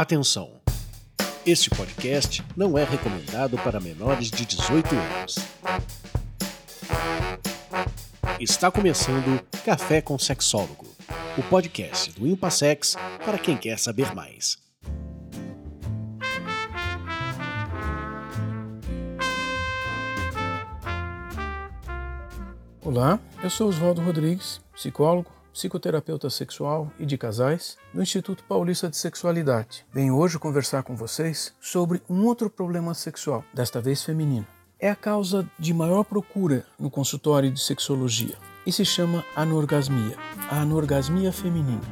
Atenção! Este podcast não é recomendado para menores de 18 anos. Está começando Café com Sexólogo, o podcast do Impassex para quem quer saber mais. Olá, eu sou Oswaldo Rodrigues, psicólogo, psicoterapeuta sexual e de casais do Instituto Paulista de Sexualidade. Venho hoje conversar com vocês sobre um outro problema sexual, desta vez feminino. É a causa de maior procura no consultório de sexologia e se chama anorgasmia, a anorgasmia feminina.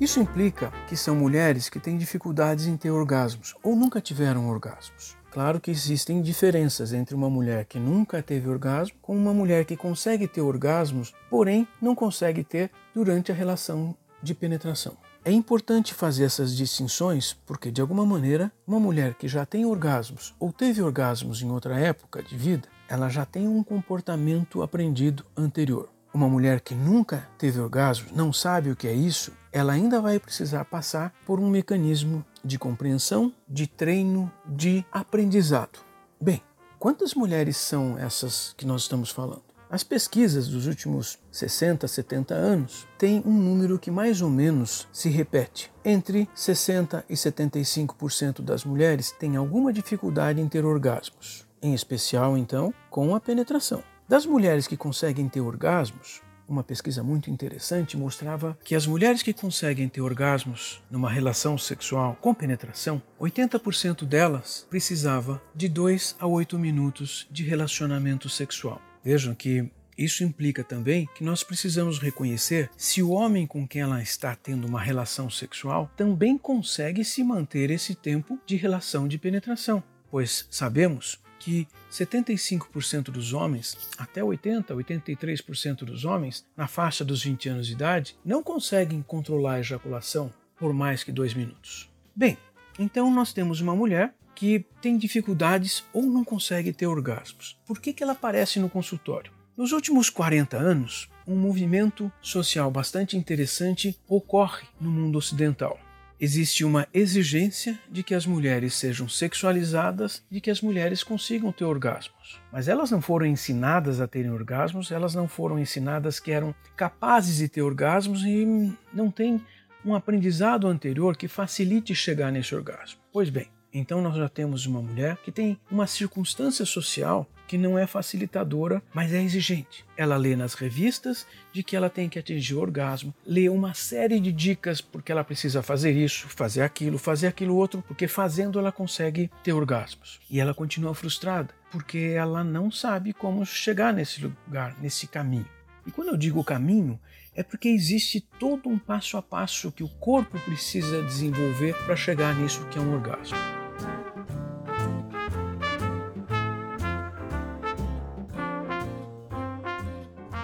Isso implica que são mulheres que têm dificuldades em ter orgasmos ou nunca tiveram orgasmos. Claro que existem diferenças entre uma mulher que nunca teve orgasmo com uma mulher que consegue ter orgasmos, porém não consegue ter durante a relação de penetração. É importante fazer essas distinções porque, de alguma maneira, uma mulher que já tem orgasmos ou teve orgasmos em outra época de vida, ela já tem um comportamento aprendido anterior. Uma mulher que nunca teve orgasmo, não sabe o que é isso, ela ainda vai precisar passar por um mecanismo de compreensão, de treino, de aprendizado. Bem, quantas mulheres são essas que nós estamos falando? As pesquisas dos últimos 60, 70 anos têm um número que mais ou menos se repete. Entre 60 e 75% das mulheres têm alguma dificuldade em ter orgasmos, em especial então com a penetração. Das mulheres que conseguem ter orgasmos, uma pesquisa muito interessante mostrava que as mulheres que conseguem ter orgasmos numa relação sexual com penetração, 80% delas precisava de 2 a 8 minutos de relacionamento sexual. Vejam que isso implica também que nós precisamos reconhecer se o homem com quem ela está tendo uma relação sexual também consegue se manter esse tempo de relação de penetração, pois sabemos que 75% dos homens, até 80, 83% dos homens, na faixa dos 20 anos de idade, não conseguem controlar a ejaculação por mais que dois minutos. Bem, então nós temos uma mulher que tem dificuldades ou não consegue ter orgasmos. Por que, que ela aparece no consultório? Nos últimos 40 anos, um movimento social bastante interessante ocorre no mundo ocidental existe uma exigência de que as mulheres sejam sexualizadas, de que as mulheres consigam ter orgasmos. Mas elas não foram ensinadas a terem orgasmos, elas não foram ensinadas que eram capazes de ter orgasmos e não têm um aprendizado anterior que facilite chegar nesse orgasmo. Pois bem, então nós já temos uma mulher que tem uma circunstância social que não é facilitadora, mas é exigente. Ela lê nas revistas de que ela tem que atingir o orgasmo, lê uma série de dicas porque ela precisa fazer isso, fazer aquilo, fazer aquilo outro, porque fazendo ela consegue ter orgasmos. E ela continua frustrada porque ela não sabe como chegar nesse lugar, nesse caminho. E quando eu digo caminho, é porque existe todo um passo a passo que o corpo precisa desenvolver para chegar nisso que é um orgasmo.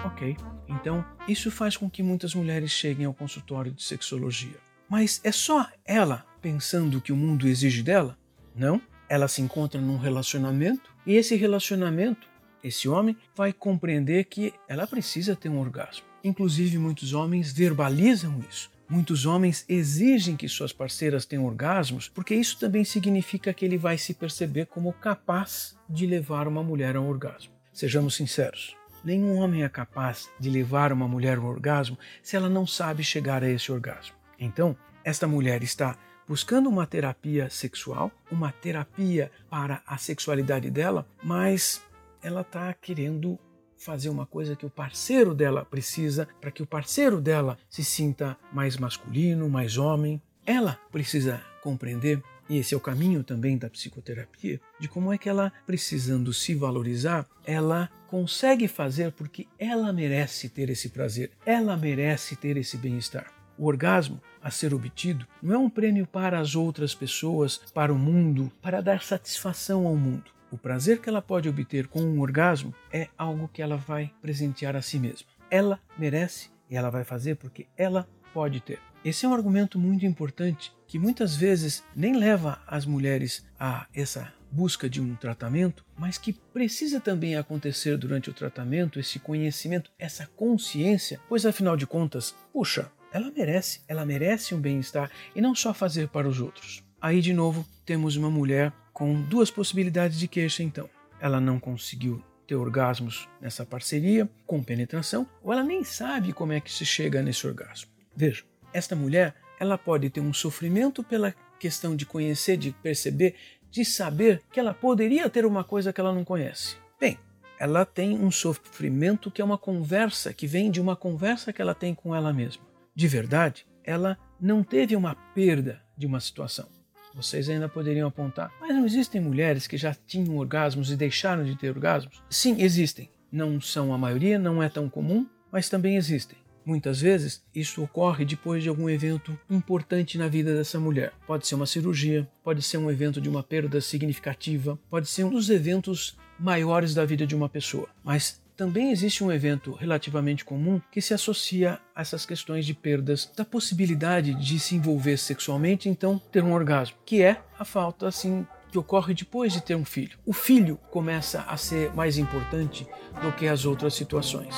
Ok? Então, isso faz com que muitas mulheres cheguem ao consultório de sexologia. Mas é só ela pensando que o mundo exige dela? Não. Ela se encontra num relacionamento e esse relacionamento, esse homem, vai compreender que ela precisa ter um orgasmo. Inclusive, muitos homens verbalizam isso. Muitos homens exigem que suas parceiras tenham orgasmos, porque isso também significa que ele vai se perceber como capaz de levar uma mulher ao orgasmo. Sejamos sinceros, nenhum homem é capaz de levar uma mulher ao orgasmo se ela não sabe chegar a esse orgasmo. Então, esta mulher está buscando uma terapia sexual, uma terapia para a sexualidade dela, mas ela está querendo fazer uma coisa que o parceiro dela precisa para que o parceiro dela se sinta mais masculino, mais homem. Ela precisa compreender, e esse é o caminho também da psicoterapia, de como é que ela, precisando se valorizar, ela consegue fazer porque ela merece ter esse prazer, ela merece ter esse bem-estar. O orgasmo a ser obtido não é um prêmio para as outras pessoas, para o mundo, para dar satisfação ao mundo. O prazer que ela pode obter com um orgasmo é algo que ela vai presentear a si mesma. Ela merece e ela vai fazer porque ela pode ter. Esse é um argumento muito importante que muitas vezes nem leva as mulheres a essa busca de um tratamento, mas que precisa também acontecer durante o tratamento esse conhecimento, essa consciência, pois afinal de contas, puxa, ela merece, ela merece um bem-estar e não só fazer para os outros. Aí de novo temos uma mulher com duas possibilidades de queixa então. Ela não conseguiu ter orgasmos nessa parceria com penetração, ou ela nem sabe como é que se chega nesse orgasmo. Veja, esta mulher, ela pode ter um sofrimento pela questão de conhecer, de perceber, de saber que ela poderia ter uma coisa que ela não conhece. Bem, ela tem um sofrimento que é uma conversa, que vem de uma conversa que ela tem com ela mesma. De verdade, ela não teve uma perda de uma situação. Vocês ainda poderiam apontar, mas não existem mulheres que já tinham orgasmos e deixaram de ter orgasmos? Sim, existem. Não são a maioria, não é tão comum, mas também existem. Muitas vezes isso ocorre depois de algum evento importante na vida dessa mulher. Pode ser uma cirurgia, pode ser um evento de uma perda significativa, pode ser um dos eventos maiores da vida de uma pessoa. Mas também existe um evento relativamente comum que se associa a essas questões de perdas da possibilidade de se envolver sexualmente, então ter um orgasmo, que é a falta assim que ocorre depois de ter um filho. O filho começa a ser mais importante do que as outras situações.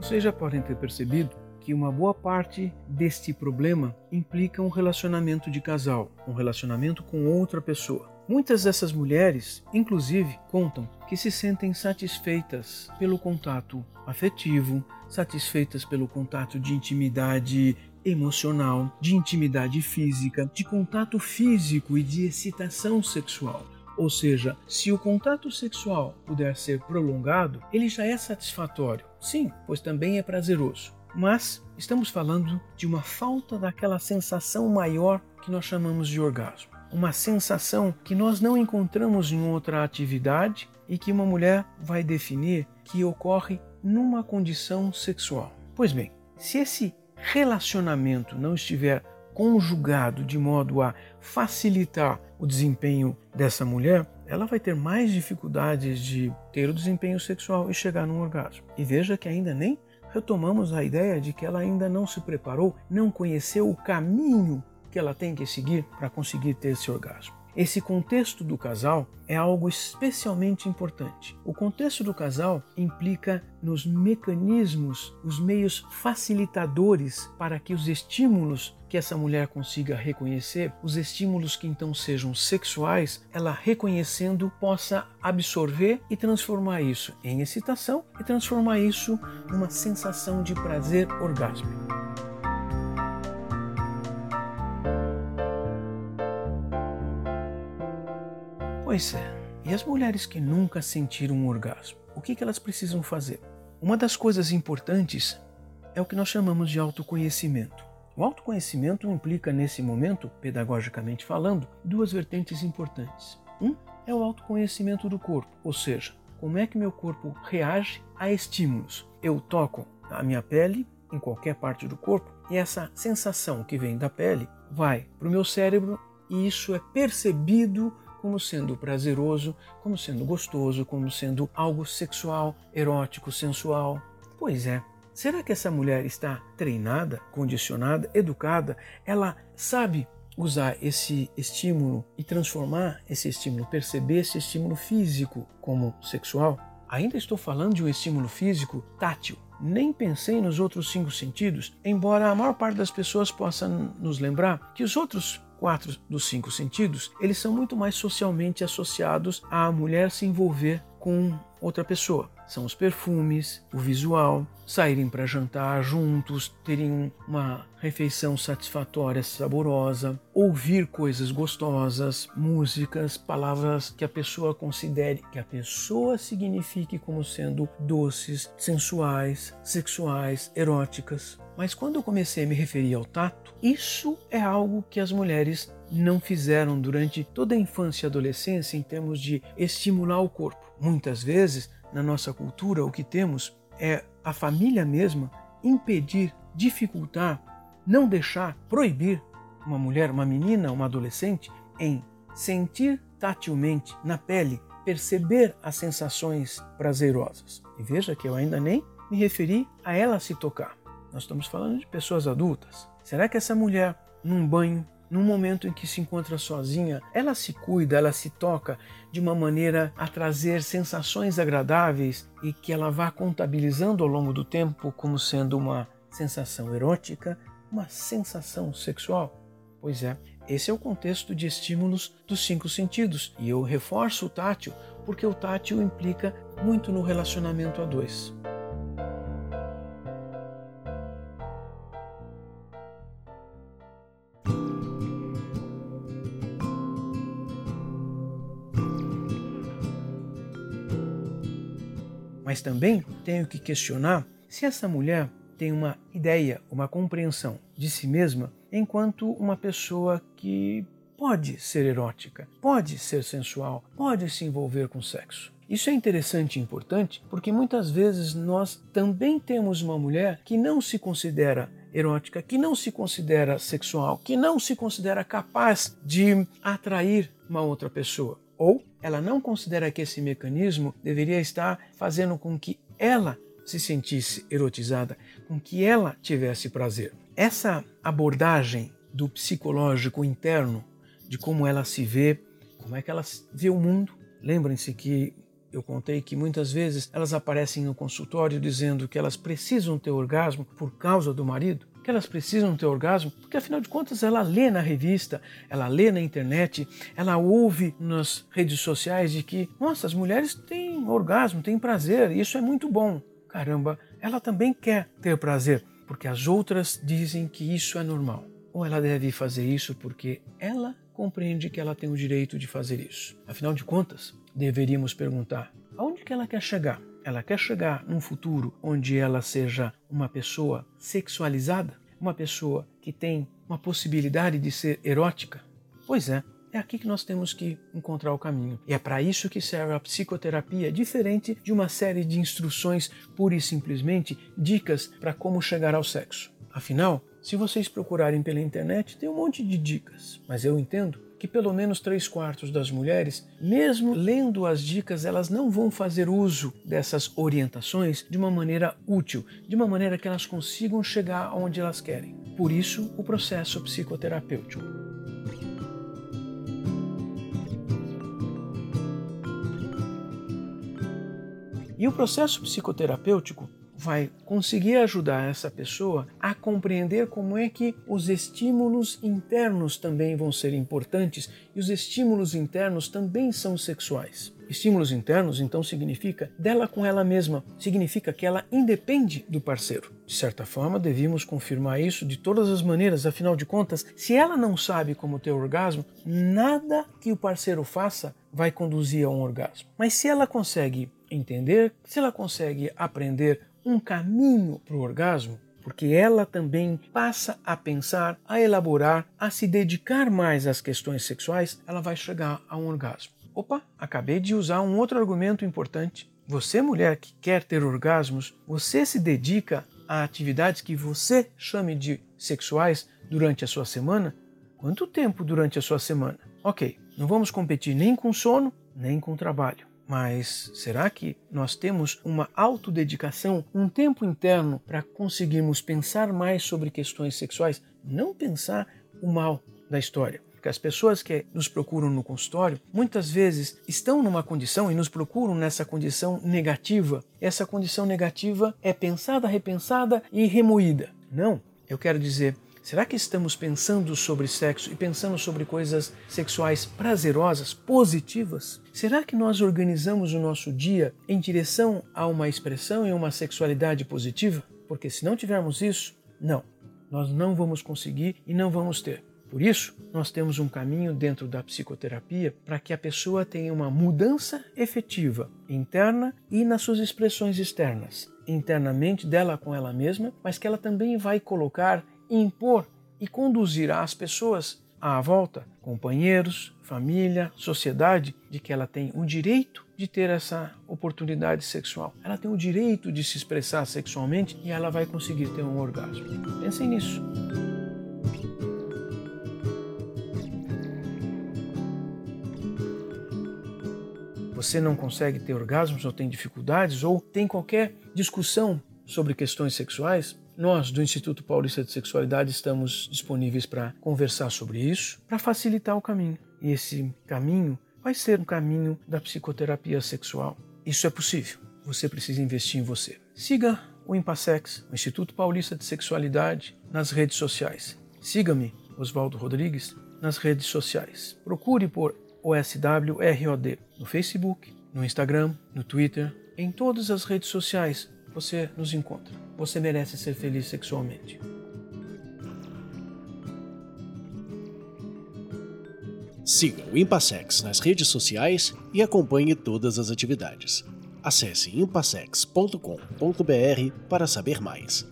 Vocês já podem ter percebido que uma boa parte deste problema implica um relacionamento de casal, um relacionamento com outra pessoa. Muitas dessas mulheres, inclusive, contam que se sentem satisfeitas pelo contato afetivo, satisfeitas pelo contato de intimidade emocional, de intimidade física, de contato físico e de excitação sexual. Ou seja, se o contato sexual puder ser prolongado, ele já é satisfatório. Sim, pois também é prazeroso. Mas estamos falando de uma falta daquela sensação maior que nós chamamos de orgasmo. Uma sensação que nós não encontramos em outra atividade e que uma mulher vai definir que ocorre numa condição sexual. Pois bem, se esse relacionamento não estiver conjugado de modo a facilitar o desempenho dessa mulher, ela vai ter mais dificuldades de ter o desempenho sexual e chegar num orgasmo. E veja que ainda nem retomamos a ideia de que ela ainda não se preparou, não conheceu o caminho que ela tem que seguir para conseguir ter esse orgasmo. Esse contexto do casal é algo especialmente importante. O contexto do casal implica nos mecanismos, os meios facilitadores para que os estímulos que essa mulher consiga reconhecer, os estímulos que então sejam sexuais, ela reconhecendo possa absorver e transformar isso em excitação e transformar isso numa sensação de prazer orgásmico. Pois é. E as mulheres que nunca sentiram um orgasmo, o que, elas precisam fazer? Uma das coisas importantes é o que nós chamamos de autoconhecimento. O autoconhecimento implica, nesse momento, pedagogicamente falando, duas vertentes importantes. Um é o autoconhecimento do corpo, ou seja, como é que meu corpo reage a estímulos. Eu toco a minha pele em qualquer parte do corpo e essa sensação que vem da pele vai para o meu cérebro e isso é percebido como sendo prazeroso, como sendo gostoso, como sendo algo sexual, erótico, sensual. Pois é. Será que essa mulher está treinada, condicionada, educada? Ela sabe usar esse estímulo e transformar esse estímulo, perceber esse estímulo físico como sexual? Ainda estou falando de um estímulo físico tátil. Nem pensei nos outros cinco sentidos, embora a maior parte das pessoas possa nos lembrar que os outros quatro dos cinco sentidos, eles são muito mais socialmente associados à mulher se envolver com outra pessoa. São os perfumes, o visual, saírem para jantar juntos, terem uma refeição satisfatória, saborosa, ouvir coisas gostosas, músicas, palavras que a pessoa considere, que a pessoa signifique como sendo doces, sensuais, sexuais, eróticas. Mas quando eu comecei a me referir ao tato, isso é algo que as mulheres não fizeram durante toda a infância e adolescência em termos de estimular o corpo. Muitas vezes, na nossa cultura, o que temos é a família mesma impedir, dificultar, não deixar, proibir uma mulher, uma menina, uma adolescente em sentir tatilmente na pele perceber as sensações prazerosas. E veja que eu ainda nem me referi a ela se tocar. Nós estamos falando de pessoas adultas. Será que essa mulher, num banho, num momento em que se encontra sozinha, ela se cuida, ela se toca de uma maneira a trazer sensações agradáveis e que ela vá contabilizando ao longo do tempo como sendo uma sensação erótica, uma sensação sexual? Pois é, esse é o contexto de estímulos dos cinco sentidos. E eu reforço o tátil porque o tátil implica muito no relacionamento a dois. Também tenho que questionar se essa mulher tem uma ideia, uma compreensão de si mesma enquanto uma pessoa que pode ser erótica, pode ser sensual, pode se envolver com sexo. Isso é interessante e importante porque muitas vezes nós também temos uma mulher que não se considera erótica, que não se considera sexual, que não se considera capaz de atrair uma outra pessoa. Ou ela não considera que esse mecanismo deveria estar fazendo com que ela se sentisse erotizada, com que ela tivesse prazer. Essa abordagem do psicológico interno, de como ela se vê, como é que ela vê o mundo. Lembrem-se que eu contei que muitas vezes elas aparecem no consultório dizendo que elas precisam ter orgasmo por causa do marido que elas precisam ter orgasmo, porque afinal de contas ela lê na revista, ela lê na internet, ela ouve nas redes sociais de que, nossa, as mulheres têm orgasmo, têm prazer, isso é muito bom. Caramba, ela também quer ter prazer, porque as outras dizem que isso é normal. Ou ela deve fazer isso porque ela compreende que ela tem o direito de fazer isso. Afinal de contas, deveríamos perguntar: aonde que ela quer chegar? Ela quer chegar num futuro onde ela seja uma pessoa sexualizada, uma pessoa que tem uma possibilidade de ser erótica? Pois é, é aqui que nós temos que encontrar o caminho. E é para isso que serve a psicoterapia, diferente de uma série de instruções, pura e simplesmente dicas para como chegar ao sexo. Afinal, se vocês procurarem pela internet, tem um monte de dicas, mas eu entendo que pelo menos três quartos das mulheres, mesmo lendo as dicas, elas não vão fazer uso dessas orientações de uma maneira útil, de uma maneira que elas consigam chegar aonde elas querem. Por isso, o processo psicoterapêutico. E o processo psicoterapêutico vai conseguir ajudar essa pessoa a compreender como é que os estímulos internos também vão ser importantes e os estímulos internos também são sexuais. Estímulos internos, então, significa dela com ela mesma, significa que ela independe do parceiro. De certa forma, devíamos confirmar isso de todas as maneiras, afinal de contas, se ela não sabe como ter orgasmo, nada que o parceiro faça vai conduzir a um orgasmo. Mas se ela consegue entender, se ela consegue aprender um caminho para o orgasmo, porque ela também passa a pensar, a elaborar, a se dedicar mais às questões sexuais, ela vai chegar a um orgasmo. Opa, acabei de usar um outro argumento importante. Você, mulher que quer ter orgasmos, você se dedica a atividades que você chame de sexuais durante a sua semana? Quanto tempo durante a sua semana? Ok, não vamos competir nem com sono, nem com trabalho. Mas será que nós temos uma autodedicação, um tempo interno para conseguirmos pensar mais sobre questões sexuais? Não pensar o mal da história. Porque as pessoas que nos procuram no consultório muitas vezes estão numa condição e nos procuram nessa condição negativa. Essa condição negativa é pensada, repensada e remoída. Não, eu quero dizer, Será que estamos pensando sobre sexo e pensando sobre coisas sexuais prazerosas, positivas? Será que nós organizamos o nosso dia em direção a uma expressão e uma sexualidade positiva? Porque se não tivermos isso, não, nós não vamos conseguir e não vamos ter. Por isso, nós temos um caminho dentro da psicoterapia para que a pessoa tenha uma mudança efetiva interna e nas suas expressões externas, internamente dela com ela mesma, mas que ela também vai colocar impor e conduzir as pessoas à volta, companheiros, família, sociedade, de que ela tem o direito de ter essa oportunidade sexual. Ela tem o direito de se expressar sexualmente e ela vai conseguir ter um orgasmo. Pensem nisso. você não consegue ter orgasmos ou tem dificuldades ou tem qualquer discussão sobre questões sexuais, nós do Instituto Paulista de Sexualidade estamos disponíveis para conversar sobre isso, para facilitar o caminho. E esse caminho vai ser um caminho da psicoterapia sexual. Isso é possível. Você precisa investir em você. Siga o Impassex, o Instituto Paulista de Sexualidade, nas redes sociais. Siga-me, Oswaldo Rodrigues, nas redes sociais. Procure por OSWROD no Facebook, no Instagram, no Twitter, em todas as redes sociais você nos encontra. Você merece ser feliz sexualmente. Siga o Impassex nas redes sociais e acompanhe todas as atividades. Acesse impassex.com.br para saber mais.